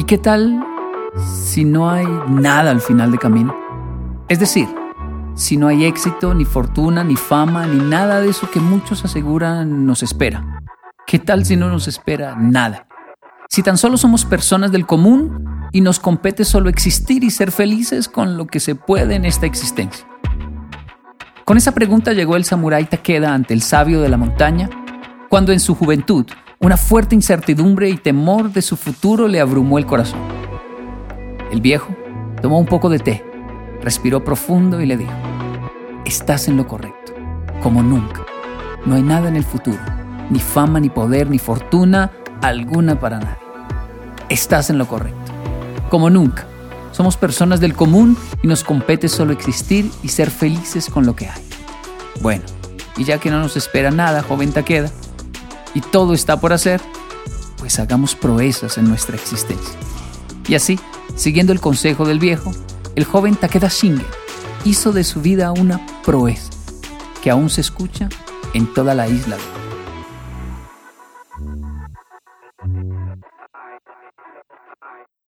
¿Y qué tal si no hay nada al final de camino? Es decir, si no hay éxito, ni fortuna, ni fama, ni nada de eso que muchos aseguran nos espera. ¿Qué tal si no nos espera nada? Si tan solo somos personas del común y nos compete solo existir y ser felices con lo que se puede en esta existencia. Con esa pregunta llegó el samurái Takeda ante el sabio de la montaña, cuando en su juventud una fuerte incertidumbre y temor de su futuro le abrumó el corazón. El viejo tomó un poco de té, respiró profundo y le dijo, estás en lo correcto, como nunca. No hay nada en el futuro, ni fama, ni poder, ni fortuna alguna para nadie. Estás en lo correcto, como nunca. Somos personas del común y nos compete solo existir y ser felices con lo que hay. Bueno, y ya que no nos espera nada, joven Takeda, y todo está por hacer, pues hagamos proezas en nuestra existencia. Y así, siguiendo el consejo del viejo, el joven Takeda Shinge hizo de su vida una proeza que aún se escucha en toda la isla de